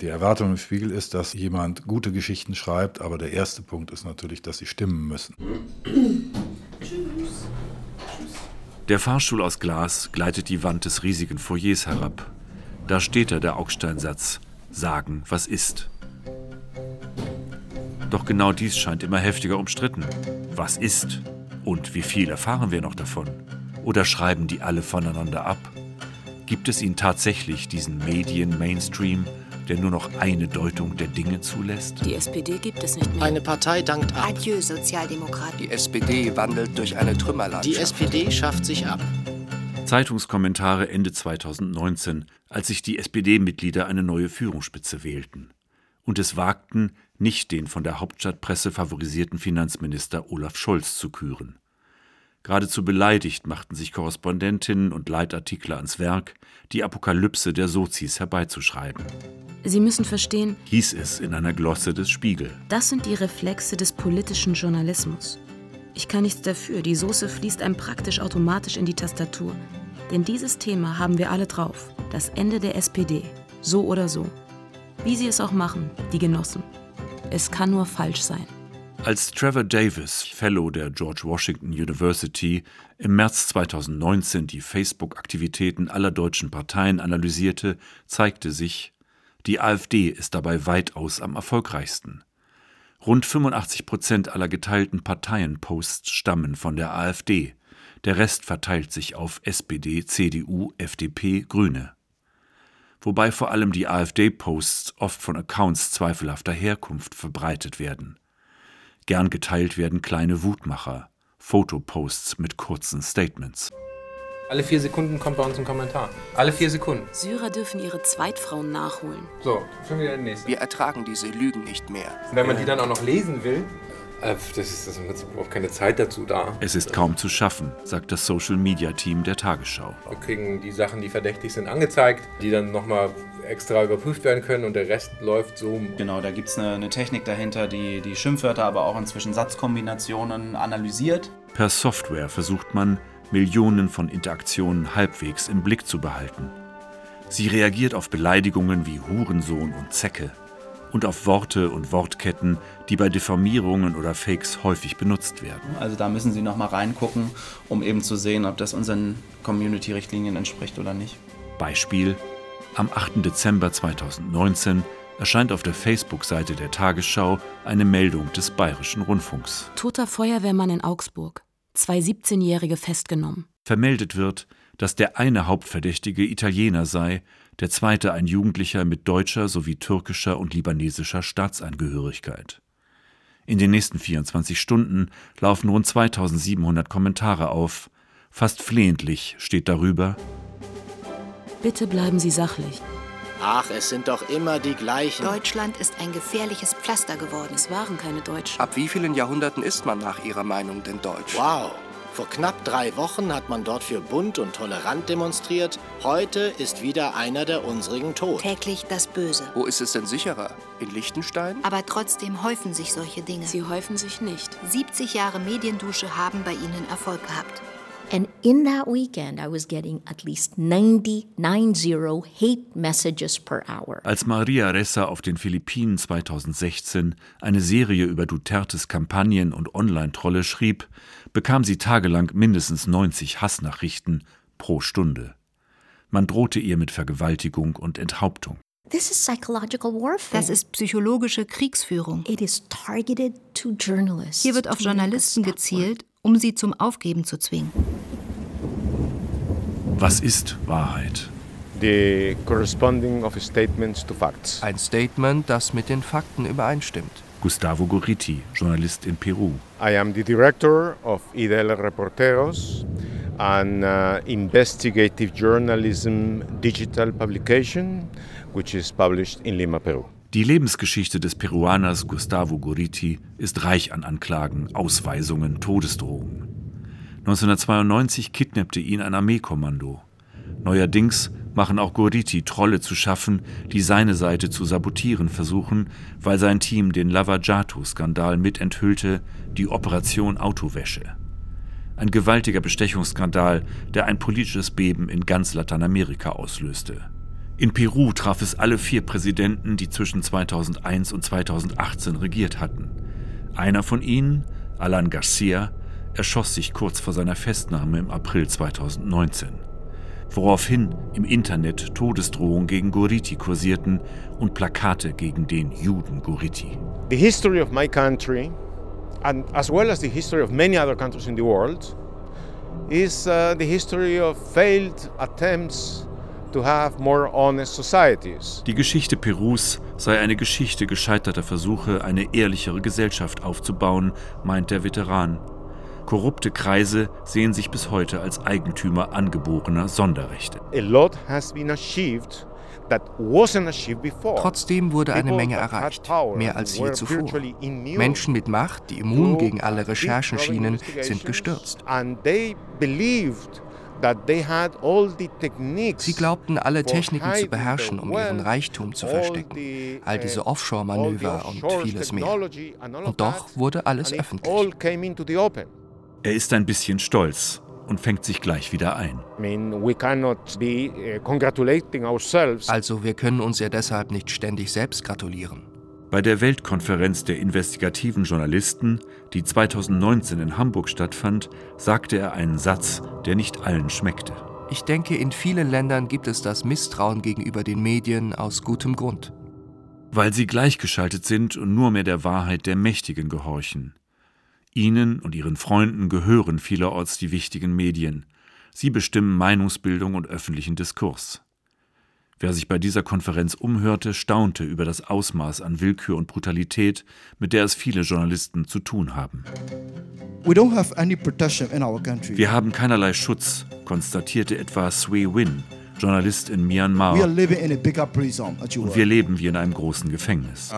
Die Erwartung im Spiegel ist, dass jemand gute Geschichten schreibt, aber der erste Punkt ist natürlich, dass sie stimmen müssen. Der Fahrstuhl aus Glas gleitet die Wand des riesigen Foyers herab. Da steht da der Augstein-Satz: Sagen, was ist. Doch genau dies scheint immer heftiger umstritten. Was ist? Und wie viel erfahren wir noch davon? Oder schreiben die alle voneinander ab? Gibt es ihn tatsächlich, diesen Medien-Mainstream, der nur noch eine Deutung der Dinge zulässt? Die SPD gibt es nicht mehr. Eine Partei dankt ab. Adieu, Sozialdemokraten. Die SPD wandelt durch eine Trümmerlandschaft. Die SPD schafft sich ab. Zeitungskommentare Ende 2019, als sich die SPD-Mitglieder eine neue Führungsspitze wählten. Und es wagten, nicht den von der Hauptstadtpresse favorisierten Finanzminister Olaf Scholz zu küren. Geradezu beleidigt machten sich Korrespondentinnen und Leitartikler ans Werk, die Apokalypse der Sozis herbeizuschreiben. Sie müssen verstehen, hieß es in einer Glosse des Spiegel. Das sind die Reflexe des politischen Journalismus. Ich kann nichts dafür, die Soße fließt einem praktisch automatisch in die Tastatur. Denn dieses Thema haben wir alle drauf. Das Ende der SPD. So oder so. Wie sie es auch machen, die Genossen. Es kann nur falsch sein. Als Trevor Davis, Fellow der George Washington University, im März 2019 die Facebook-Aktivitäten aller deutschen Parteien analysierte, zeigte sich, die AfD ist dabei weitaus am erfolgreichsten. Rund 85 Prozent aller geteilten Parteienposts stammen von der AfD. Der Rest verteilt sich auf SPD, CDU, FDP, Grüne. Wobei vor allem die AfD-Posts oft von Accounts zweifelhafter Herkunft verbreitet werden. Gern geteilt werden kleine Wutmacher, Fotoposts mit kurzen Statements. Alle vier Sekunden kommt bei uns ein Kommentar. Alle vier Sekunden. Syrer dürfen ihre Zweitfrauen nachholen. So, schon wieder der nächste. Wir ertragen diese Lügen nicht mehr. Wenn man die dann auch noch lesen will, das ist, das ist überhaupt keine Zeit dazu da. Es ist kaum zu schaffen, sagt das Social-Media-Team der Tagesschau. Wir kriegen die Sachen, die verdächtig sind, angezeigt, die dann nochmal extra überprüft werden können und der Rest läuft so. Genau, da gibt es eine, eine Technik dahinter, die die Schimpfwörter, aber auch inzwischen Satzkombinationen analysiert. Per Software versucht man, Millionen von Interaktionen halbwegs im Blick zu behalten. Sie reagiert auf Beleidigungen wie Hurensohn und Zecke und auf Worte und Wortketten, die bei Deformierungen oder Fakes häufig benutzt werden. Also da müssen Sie nochmal reingucken, um eben zu sehen, ob das unseren Community-Richtlinien entspricht oder nicht. Beispiel: Am 8. Dezember 2019 erscheint auf der Facebook-Seite der Tagesschau eine Meldung des Bayerischen Rundfunks. Toter Feuerwehrmann in Augsburg. Zwei 17-Jährige festgenommen. Vermeldet wird, dass der eine Hauptverdächtige Italiener sei, der zweite ein Jugendlicher mit deutscher sowie türkischer und libanesischer Staatsangehörigkeit. In den nächsten 24 Stunden laufen rund 2700 Kommentare auf. Fast flehentlich steht darüber: Bitte bleiben Sie sachlich. Ach, es sind doch immer die gleichen. Deutschland ist ein gefährliches Pflaster geworden. Es waren keine Deutschen. Ab wie vielen Jahrhunderten ist man nach Ihrer Meinung denn deutsch? Wow. Vor knapp drei Wochen hat man dort für bunt und tolerant demonstriert. Heute ist wieder einer der unsrigen tot. Täglich das Böse. Wo ist es denn sicherer? In Liechtenstein? Aber trotzdem häufen sich solche Dinge. Sie häufen sich nicht. 70 Jahre Mediendusche haben bei ihnen Erfolg gehabt. And in that weekend, I was getting at least 90, 90 hate messages per hour. Als Maria Ressa auf den Philippinen 2016 eine Serie über Dutertes Kampagnen und Online-Trolle schrieb, bekam sie tagelang mindestens 90 Hassnachrichten pro Stunde. Man drohte ihr mit Vergewaltigung und Enthauptung. This is psychological warfare. Das ist psychologische Kriegsführung. It is targeted to journalists. Hier wird auf Journalisten gezielt, um sie zum Aufgeben zu zwingen. Was ist Wahrheit? The corresponding of statements to facts. Ein Statement, das mit den Fakten übereinstimmt. Gustavo Gorriti, Journalist in Peru. I am the director of IDL Reporteros, an uh, investigative journalism digital publication which is published in Lima, Peru. Die Lebensgeschichte des Peruaners Gustavo Gorriti ist reich an Anklagen, Ausweisungen, Todesdrohungen. 1992 kidnappte ihn ein Armeekommando. Neuerdings machen auch Gorriti Trolle zu schaffen, die seine Seite zu sabotieren versuchen, weil sein Team den Lavajato-Skandal mitenthüllte, die Operation Autowäsche. Ein gewaltiger Bestechungsskandal, der ein politisches Beben in ganz Lateinamerika auslöste. In Peru traf es alle vier Präsidenten, die zwischen 2001 und 2018 regiert hatten. Einer von ihnen, Alan Garcia, erschoss sich kurz vor seiner Festnahme im April 2019 woraufhin im Internet Todesdrohungen gegen Goriti kursierten und Plakate gegen den Juden Goriti. The history of my country, and as well as the history of many other countries in the world, is uh, the history of failed attempts to have more honest societies. Die Geschichte Perus sei eine Geschichte gescheiterter Versuche, eine ehrlichere Gesellschaft aufzubauen, meint der Veteran. Korrupte Kreise sehen sich bis heute als Eigentümer angeborener Sonderrechte. Trotzdem wurde eine Menge erreicht, mehr als je zuvor. Menschen mit Macht, die immun gegen alle Recherchen schienen, sind gestürzt. Sie glaubten, alle Techniken zu beherrschen, um ihren Reichtum zu verstecken. All diese Offshore-Manöver und vieles mehr. Und doch wurde alles öffentlich. Er ist ein bisschen stolz und fängt sich gleich wieder ein. Uh, Also wir können uns ja deshalb nicht ständig selbst gratulieren. Bei der Weltkonferenz der investigativen Journalisten, die 2019 in Hamburg stattfand, sagte er einen Satz, der nicht allen schmeckte. Ich denke, in vielen Ländern gibt es das Misstrauen gegenüber den Medien aus gutem Grund. Weil sie gleichgeschaltet sind und nur mehr der Wahrheit der Mächtigen gehorchen. Ihnen und Ihren Freunden gehören vielerorts die wichtigen Medien. Sie bestimmen Meinungsbildung und öffentlichen Diskurs. Wer sich bei dieser Konferenz umhörte, staunte über das Ausmaß an Willkür und Brutalität, mit der es viele Journalisten zu tun haben. Wir haben keinerlei Schutz, konstatierte etwa Sui Win, Journalist in Myanmar. Und wir leben wie in einem großen Gefängnis.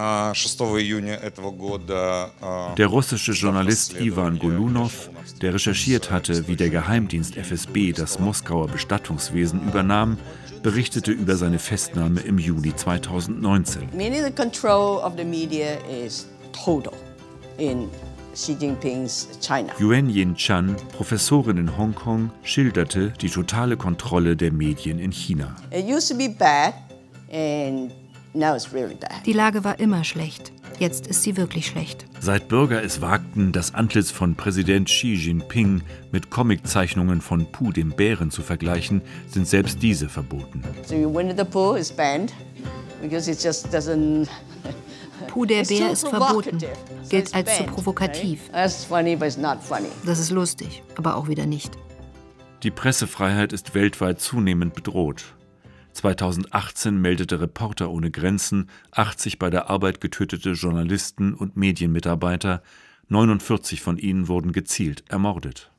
Der russische Journalist Ivan Golunov, der recherchiert hatte, wie der Geheimdienst FSB das Moskauer Bestattungswesen übernahm, berichtete über seine Festnahme im Juli 2019. Meaning the control of the media is total in Xi Jinpings China. Yuan Yin Chan, Professorin in Hongkong, schilderte die totale Kontrolle der Medien in China. It used to be bad and now it's really bad. Die Lage war immer schlecht. Jetzt ist sie wirklich schlecht. Seit Bürger es wagten, das Antlitz von Präsident Xi Jinping mit Comiczeichnungen von Pu dem Bären zu vergleichen, sind selbst diese verboten. So Winnie the Pooh is banned because it just doesn't Pu der Bär ist verboten, gilt als zu provokativ. Das ist lustig, aber auch wieder nicht. Die Pressefreiheit ist weltweit zunehmend bedroht. 2018 meldete Reporter ohne Grenzen 80 bei der Arbeit getötete Journalisten und Medienmitarbeiter, 49 von ihnen wurden gezielt ermordet.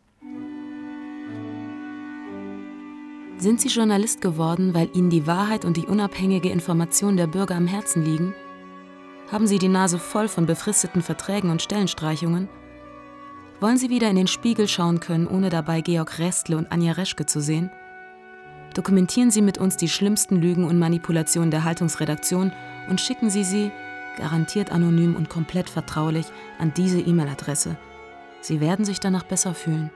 Sind Sie Journalist geworden, weil Ihnen die Wahrheit und die unabhängige Information der Bürger am Herzen liegen? Haben Sie die Nase voll von befristeten Verträgen und Stellenstreichungen? Wollen Sie wieder in den Spiegel schauen können, ohne dabei Georg Restle und Anja Reschke zu sehen? Dokumentieren Sie mit uns die schlimmsten Lügen und Manipulationen der Haltungsredaktion und schicken Sie sie, garantiert anonym und komplett vertraulich, an diese E-Mail-Adresse. Sie werden sich danach besser fühlen.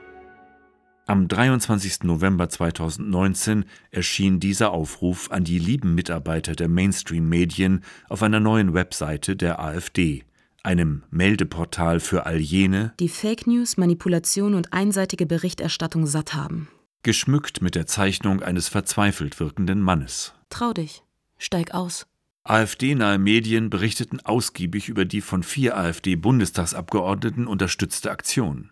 Am 23. November 2019 erschien dieser Aufruf an die lieben Mitarbeiter der Mainstream-Medien auf einer neuen Webseite der AfD, einem Meldeportal für all jene, die Fake News, Manipulation und einseitige Berichterstattung satt haben geschmückt mit der Zeichnung eines verzweifelt wirkenden Mannes. Trau dich, steig aus. AfD-nahe Medien berichteten ausgiebig über die von vier AfD-Bundestagsabgeordneten unterstützte Aktion.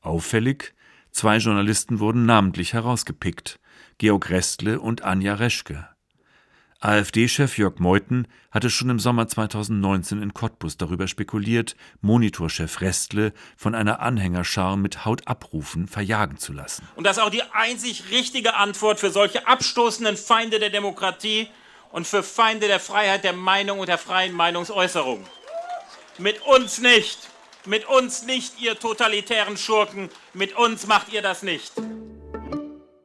Auffällig, zwei Journalisten wurden namentlich herausgepickt: Georg Restle und Anja Reschke. AfD-Chef Jörg Meuthen hatte schon im Sommer 2019 in Cottbus darüber spekuliert, Monitorchef Restle von einer Anhängerschar mit Hautabrufen verjagen zu lassen. Und das ist auch die einzig richtige Antwort für solche abstoßenden Feinde der Demokratie und für Feinde der Freiheit der Meinung und der freien Meinungsäußerung. Mit uns nicht. Mit uns nicht, ihr totalitären Schurken. Mit uns macht ihr das nicht.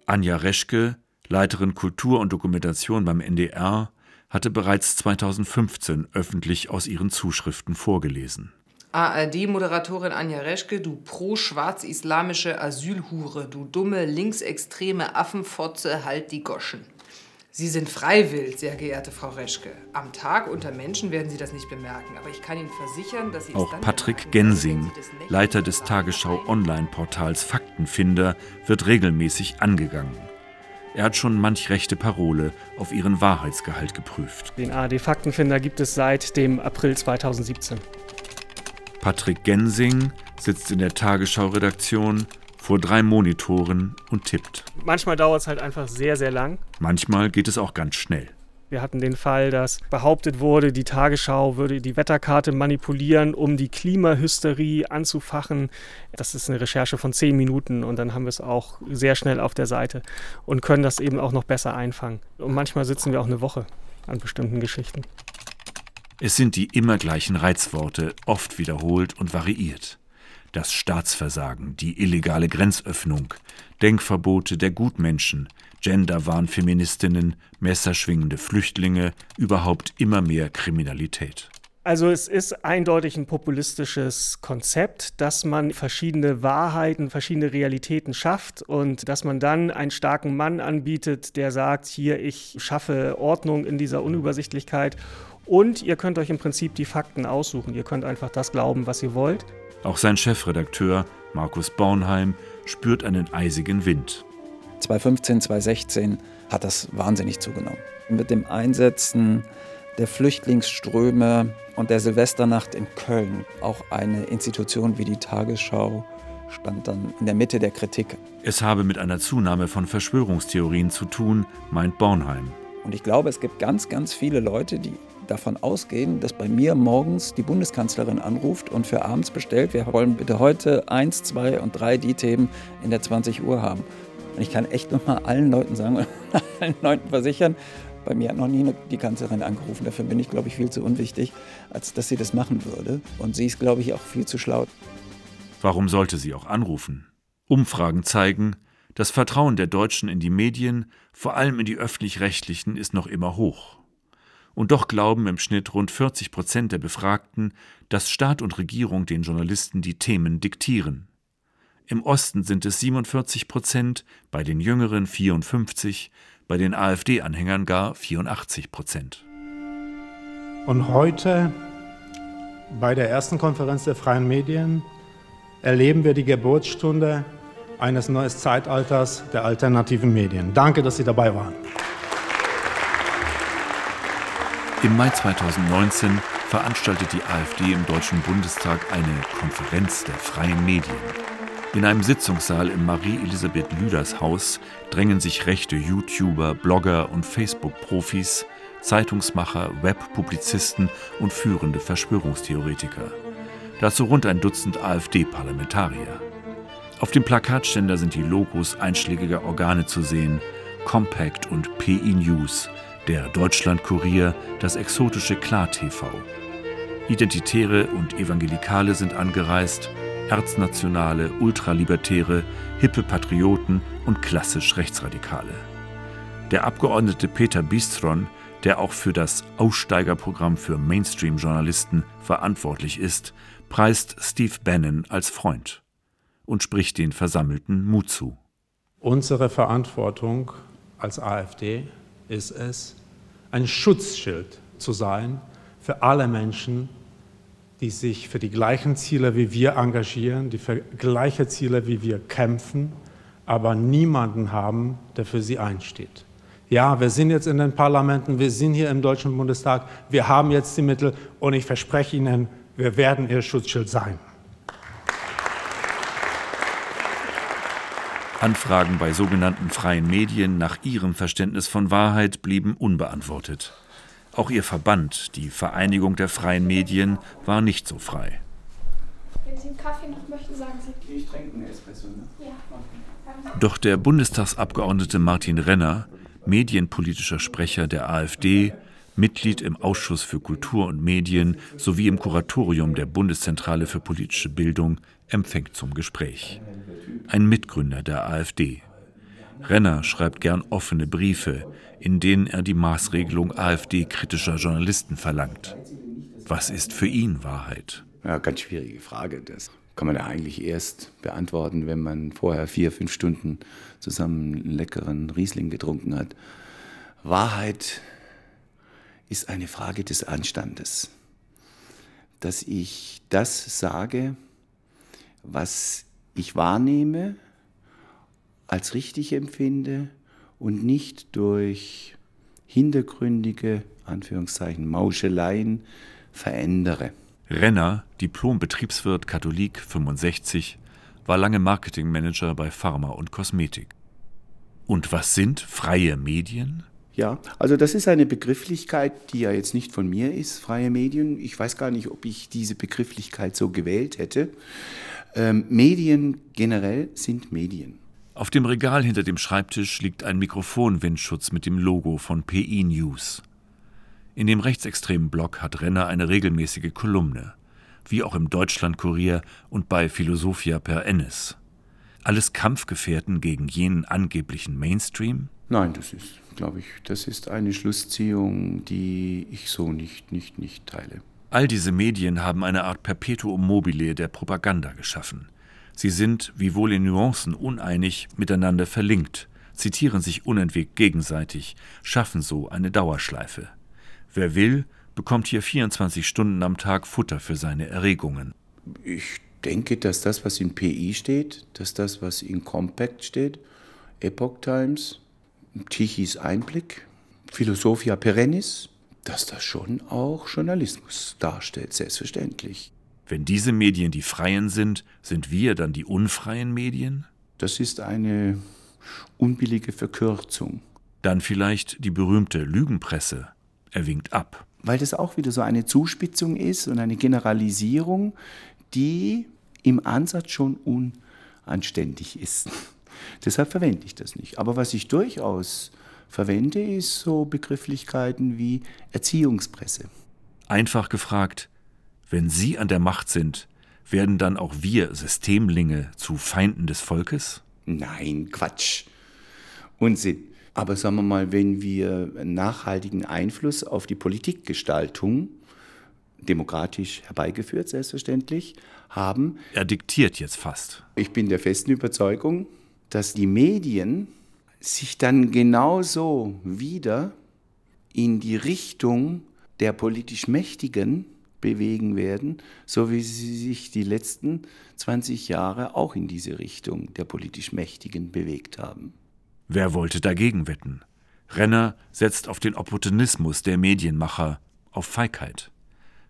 Anja Reschke, Leiterin Kultur und Dokumentation beim NDR, hatte bereits 2015 öffentlich aus ihren Zuschriften vorgelesen. ARD-Moderatorin Anja Reschke, du pro-schwarz-islamische Asylhure, du dumme linksextreme Affenfotze, halt die Goschen. Sie sind freiwillig, sehr geehrte Frau Reschke. Am Tag unter Menschen werden Sie das nicht bemerken, aber ich kann Ihnen versichern, dass Sie Auch Patrick Gensing, Leiter des Tagesschau-Online-Portals Faktenfinder, wird regelmäßig angegangen. Er hat schon manch rechte Parole auf ihren Wahrheitsgehalt geprüft. Den ARD-Faktenfinder gibt es seit dem April 2017. Patrick Gensing sitzt in der Tagesschau-Redaktion vor drei Monitoren und tippt. Manchmal dauert es halt einfach sehr, sehr lang. Manchmal geht es auch ganz schnell. Wir hatten den Fall, dass behauptet wurde, die Tagesschau würde die Wetterkarte manipulieren, um die Klimahysterie anzufachen. Das ist eine Recherche von zehn Minuten und dann haben wir es auch sehr schnell auf der Seite und können das eben auch noch besser einfangen. Und manchmal sitzen wir auch eine Woche an bestimmten Geschichten. Es sind die immer gleichen Reizworte, oft wiederholt und variiert. Das Staatsversagen, die illegale Grenzöffnung, Denkverbote der Gutmenschen, Genderwahn-Feministinnen, messerschwingende Flüchtlinge, überhaupt immer mehr Kriminalität. Also es ist eindeutig ein populistisches Konzept, dass man verschiedene Wahrheiten, verschiedene Realitäten schafft und dass man dann einen starken Mann anbietet, der sagt, hier, ich schaffe Ordnung in dieser Unübersichtlichkeit und ihr könnt euch im Prinzip die Fakten aussuchen. Ihr könnt einfach das glauben, was ihr wollt. Auch sein Chefredakteur, Markus Bornheim, spürt einen eisigen Wind. 2015, 2016 hat das wahnsinnig zugenommen. Mit dem Einsetzen der Flüchtlingsströme und der Silvesternacht in Köln, auch eine Institution wie die Tagesschau, stand dann in der Mitte der Kritik. Es habe mit einer Zunahme von Verschwörungstheorien zu tun, meint Bornheim. Und ich glaube, es gibt ganz, ganz viele Leute, die davon ausgehen, dass bei mir morgens die Bundeskanzlerin anruft und für abends bestellt, wir wollen bitte heute eins, zwei und drei die Themen in der 20 Uhr haben. Und ich kann echt nochmal allen Leuten sagen, allen Leuten versichern, bei mir hat noch nie die Kanzlerin angerufen. Dafür bin ich, glaube ich, viel zu unwichtig, als dass sie das machen würde. Und sie ist, glaube ich, auch viel zu schlau. Warum sollte sie auch anrufen? Umfragen zeigen, das Vertrauen der Deutschen in die Medien, vor allem in die öffentlich-rechtlichen, ist noch immer hoch. Und doch glauben im Schnitt rund 40 Prozent der Befragten, dass Staat und Regierung den Journalisten die Themen diktieren. Im Osten sind es 47 Prozent, bei den Jüngeren 54, bei den AfD-Anhängern gar 84 Prozent. Und heute, bei der ersten Konferenz der freien Medien, erleben wir die Geburtsstunde eines neuen Zeitalters der alternativen Medien. Danke, dass Sie dabei waren. Im Mai 2019 veranstaltet die AfD im Deutschen Bundestag eine Konferenz der freien Medien. In einem Sitzungssaal im Marie-Elisabeth Lüders Haus drängen sich rechte YouTuber, Blogger und Facebook-Profis, Zeitungsmacher, Webpublizisten und führende Verschwörungstheoretiker. Dazu rund ein Dutzend AfD-Parlamentarier. Auf dem Plakatständer sind die Logos einschlägiger Organe zu sehen: Compact und PI News, der Deutschlandkurier, das exotische Klar TV. Identitäre und Evangelikale sind angereist, Erznationale, Ultralibertäre, hippe Patrioten und klassisch Rechtsradikale. Der Abgeordnete Peter Bistron, der auch für das Aussteigerprogramm für Mainstream-Journalisten verantwortlich ist, preist Steve Bannon als Freund und spricht den Versammelten Mut zu. Unsere Verantwortung als AfD ist es, ein Schutzschild zu sein für alle Menschen, die sich für die gleichen Ziele wie wir engagieren, die für gleiche Ziele wie wir kämpfen, aber niemanden haben, der für sie einsteht. Ja, wir sind jetzt in den Parlamenten, wir sind hier im Deutschen Bundestag, wir haben jetzt die Mittel und ich verspreche Ihnen, wir werden Ihr Schutzschild sein. Anfragen bei sogenannten freien Medien nach ihrem Verständnis von Wahrheit blieben unbeantwortet. Auch ihr Verband, die Vereinigung der freien Medien, war nicht so frei. Wenn Sie einen Kaffee noch möchten, sagen Sie. Ich trinke einen Espresso, ne? Ja. Doch der Bundestagsabgeordnete Martin Renner, medienpolitischer Sprecher der AfD, Mitglied im Ausschuss für Kultur und Medien sowie im Kuratorium der Bundeszentrale für politische Bildung, empfängt zum Gespräch. Ein Mitgründer der AfD. Renner schreibt gern offene Briefe, in denen er die Maßregelung AfD-kritischer Journalisten verlangt. Was ist für ihn Wahrheit? Ja, ganz schwierige Frage. Das kann man ja eigentlich erst beantworten, wenn man vorher vier, fünf Stunden zusammen einen leckeren Riesling getrunken hat. Wahrheit ist eine Frage des Anstandes. Dass ich das sage, was ich wahrnehme, als richtig empfinde und nicht durch hintergründige, Anführungszeichen, Mauscheleien verändere. Renner, Diplom-Betriebswirt Katholik 65, war lange Marketingmanager bei Pharma und Kosmetik. Und was sind freie Medien? Ja, also das ist eine Begrifflichkeit, die ja jetzt nicht von mir ist, freie Medien. Ich weiß gar nicht, ob ich diese Begrifflichkeit so gewählt hätte. Ähm, Medien generell sind Medien. Auf dem Regal hinter dem Schreibtisch liegt ein Mikrofonwindschutz mit dem Logo von PI News. In dem rechtsextremen Blog hat Renner eine regelmäßige Kolumne, wie auch im Deutschlandkurier und bei Philosophia per Ennis. Alles Kampfgefährten gegen jenen angeblichen Mainstream? Nein, das ist, glaube ich, das ist eine Schlussziehung, die ich so nicht, nicht, nicht teile. All diese Medien haben eine Art Perpetuum mobile der Propaganda geschaffen. Sie sind, wiewohl in Nuancen uneinig, miteinander verlinkt, zitieren sich unentwegt gegenseitig, schaffen so eine Dauerschleife. Wer will, bekommt hier 24 Stunden am Tag Futter für seine Erregungen. Ich denke, dass das, was in PI steht, dass das, was in Compact steht, Epoch Times, Tichys Einblick, Philosophia Perennis, dass das schon auch Journalismus darstellt, selbstverständlich. Wenn diese Medien die freien sind, sind wir dann die unfreien Medien? Das ist eine unbillige Verkürzung. Dann vielleicht die berühmte Lügenpresse. Er winkt ab. Weil das auch wieder so eine Zuspitzung ist und eine Generalisierung, die im Ansatz schon unanständig ist. Deshalb verwende ich das nicht. Aber was ich durchaus verwende, ist so Begrifflichkeiten wie Erziehungspresse. Einfach gefragt, wenn Sie an der Macht sind, werden dann auch wir Systemlinge zu Feinden des Volkes? Nein, Quatsch. Unsinn. Aber sagen wir mal, wenn wir nachhaltigen Einfluss auf die Politikgestaltung, demokratisch herbeigeführt selbstverständlich, haben. Er diktiert jetzt fast. Ich bin der festen Überzeugung, dass die Medien sich dann genauso wieder in die Richtung der politisch Mächtigen bewegen werden, so wie sie sich die letzten 20 Jahre auch in diese Richtung der politisch Mächtigen bewegt haben. Wer wollte dagegen wetten? Renner setzt auf den Opportunismus der Medienmacher, auf Feigheit.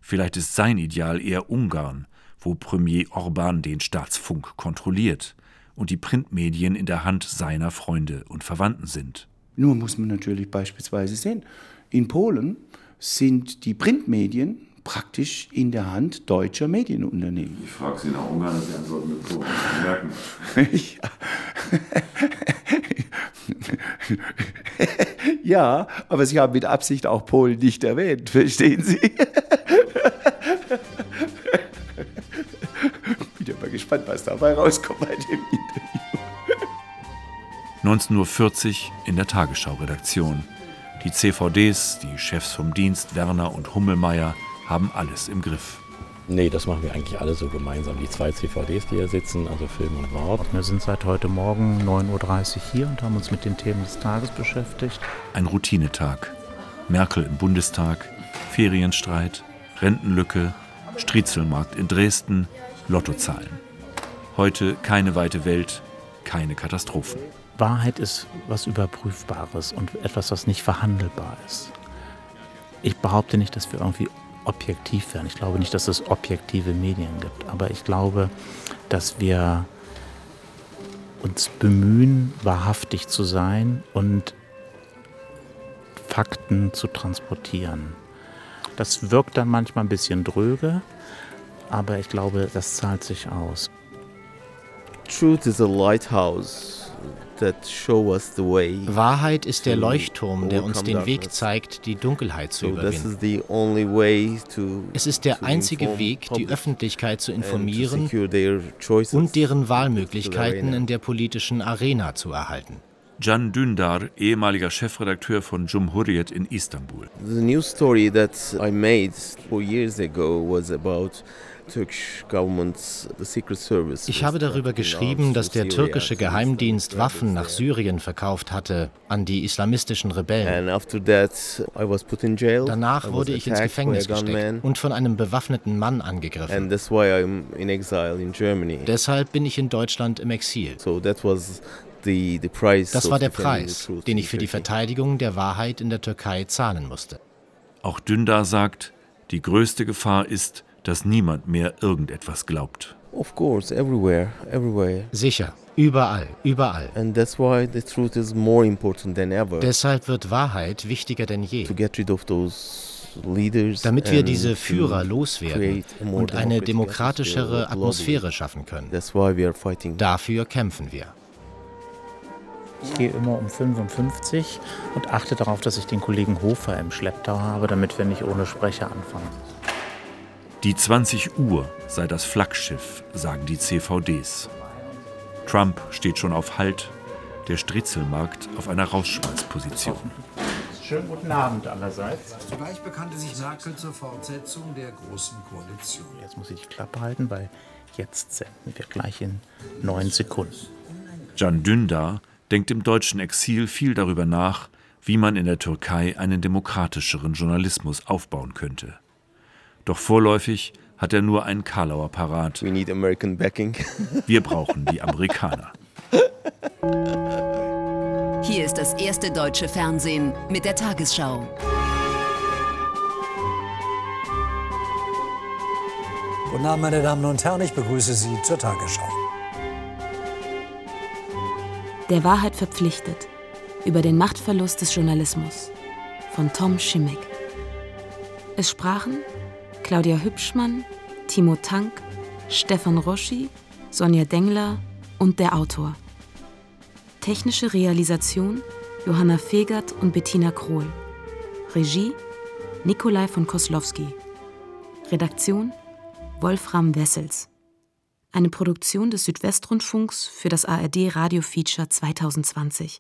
Vielleicht ist sein Ideal eher Ungarn, wo Premier Orban den Staatsfunk kontrolliert und die Printmedien in der Hand seiner Freunde und Verwandten sind. Nur muss man natürlich beispielsweise sehen, in Polen sind die Printmedien praktisch in der Hand deutscher Medienunternehmen. Ich frage Sie nach Ungarn, Sie antworten mit Polen. Merken. ja, aber Sie haben mit Absicht auch Polen nicht erwähnt, verstehen Sie? gespannt. was dabei rauskommt bei dem Interview. 19.40 Uhr in der Tagesschau-Redaktion. Die CVDs, die Chefs vom Dienst Werner und Hummelmeier haben alles im Griff. Nee, das machen wir eigentlich alle so gemeinsam. Die zwei CVDs, die hier sitzen, also Film und Wort. Wir sind seit heute Morgen 9.30 Uhr hier und haben uns mit den Themen des Tages beschäftigt. Ein Routinetag. Merkel im Bundestag, Ferienstreit, Rentenlücke, Striezelmarkt in Dresden, Lottozahlen. Heute keine weite Welt, keine Katastrophen. Wahrheit ist was Überprüfbares und etwas, was nicht verhandelbar ist. Ich behaupte nicht, dass wir irgendwie objektiv werden. Ich glaube nicht, dass es objektive Medien gibt, aber ich glaube, dass wir uns bemühen, wahrhaftig zu sein und Fakten zu transportieren. Das wirkt dann manchmal ein bisschen dröge, aber ich glaube, das zahlt sich aus. Truth is a lighthouse. Wahrheit ist der Leuchtturm, der uns den Weg zeigt, die Dunkelheit zu überwinden. Es ist der einzige Weg, die Öffentlichkeit zu informieren und deren Wahlmöglichkeiten in der politischen Arena zu erhalten. Can Dündar, ehemaliger Chefredakteur von Cumhuriyet in Istanbul. The news story that I made four years ago was about ich habe darüber geschrieben, dass der türkische Geheimdienst Waffen nach Syrien verkauft hatte an die islamistischen Rebellen. Danach wurde ich ins Gefängnis gesteckt und von einem bewaffneten Mann angegriffen. Deshalb bin ich in Deutschland im Exil. Das war der Preis, den ich für die Verteidigung der Wahrheit in der Türkei zahlen musste. Auch Dündar sagt, die größte Gefahr ist, dass niemand mehr irgendetwas glaubt. Of course, everywhere, everywhere. Sicher, überall, überall. And that's why the truth is more important than ever. Deshalb wird Wahrheit wichtiger denn je. To get rid of those damit wir diese Führer loswerden und eine demokratischere Atmosphäre schaffen können. Dafür kämpfen wir. Ich gehe immer um 55 und achte darauf, dass ich den Kollegen Hofer im Schlepptau habe, damit wir nicht ohne Sprecher anfangen. Die 20 Uhr sei das Flaggschiff, sagen die CVDs. Trump steht schon auf Halt, der Stritzelmarkt auf einer Rausschmeißposition. Schönen guten Abend allerseits. Zugleich bekannte sich Merkel zur Fortsetzung der Großen Koalition. Jetzt muss ich die Klappe halten, weil jetzt senden wir gleich in neun Sekunden. Can Dündar denkt im deutschen Exil viel darüber nach, wie man in der Türkei einen demokratischeren Journalismus aufbauen könnte. Doch vorläufig hat er nur einen Karlauer parat. Wir brauchen die Amerikaner. Hier ist das erste deutsche Fernsehen mit der Tagesschau. Guten Abend, meine Damen und Herren, ich begrüße Sie zur Tagesschau. Der Wahrheit verpflichtet. Über den Machtverlust des Journalismus. Von Tom Schimmick. Es sprachen Claudia Hübschmann, Timo Tank, Stefan Roschi, Sonja Dengler und der Autor. Technische Realisation Johanna Fegert und Bettina Krohl. Regie Nikolai von Koslowski. Redaktion Wolfram Wessels. Eine Produktion des Südwestrundfunks für das ARD Radio Feature 2020.